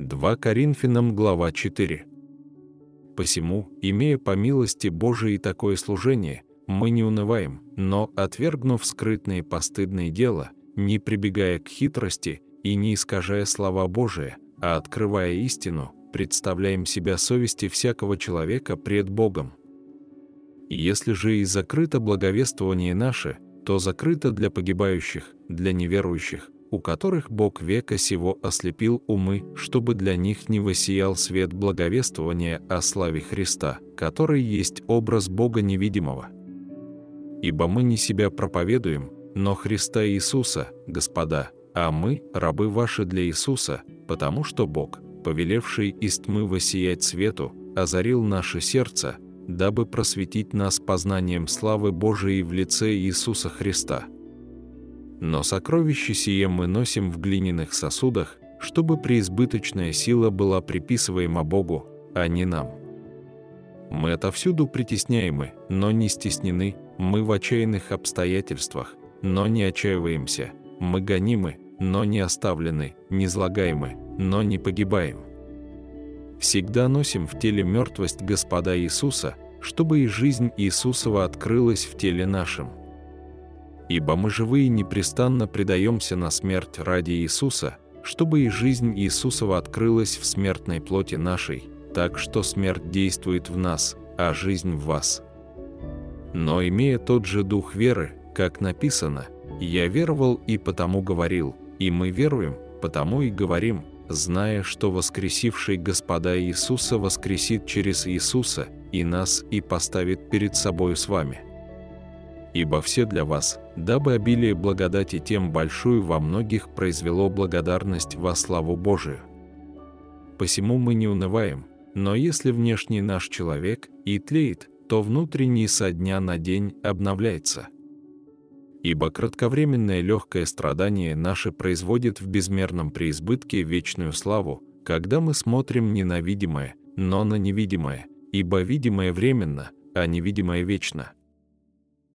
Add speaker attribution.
Speaker 1: 2 Коринфянам глава 4. Посему, имея по милости Божией такое служение, мы не унываем, но, отвергнув скрытные постыдные дела, не прибегая к хитрости и не искажая слова Божия, а открывая истину, представляем себя совести всякого человека пред Богом. Если же и закрыто благовествование наше, то закрыто для погибающих, для неверующих, у которых Бог века сего ослепил умы, чтобы для них не воссиял свет благовествования о славе Христа, который есть образ Бога невидимого. Ибо мы не себя проповедуем, но Христа Иисуса, Господа, а мы – рабы ваши для Иисуса, потому что Бог, повелевший из тьмы воссиять свету, озарил наше сердце, дабы просветить нас познанием славы Божией в лице Иисуса Христа. Но сокровище сие мы носим в глиняных сосудах, чтобы преизбыточная сила была приписываема Богу, а не нам. Мы отовсюду притесняемы, но не стеснены, мы в отчаянных обстоятельствах, но не отчаиваемся, мы гонимы, но не оставлены, не злагаемы, но не погибаем. Всегда носим в теле мертвость Господа Иисуса, чтобы и жизнь Иисусова открылась в теле нашем. Ибо мы живые непрестанно предаемся на смерть ради Иисуса, чтобы и жизнь Иисусова открылась в смертной плоти нашей, так что смерть действует в нас, а жизнь в вас. Но имея тот же дух веры, как написано, «Я веровал и потому говорил», и мы веруем, потому и говорим, зная, что воскресивший Господа Иисуса воскресит через Иисуса и нас и поставит перед собой с вами. Ибо все для вас, дабы обилие благодати тем большую во многих произвело благодарность во славу Божию. Посему мы не унываем, но если внешний наш человек и тлеет, то внутренний со дня на день обновляется. Ибо кратковременное легкое страдание наше производит в безмерном преизбытке вечную славу, когда мы смотрим не на видимое, но на невидимое, ибо видимое временно, а невидимое вечно.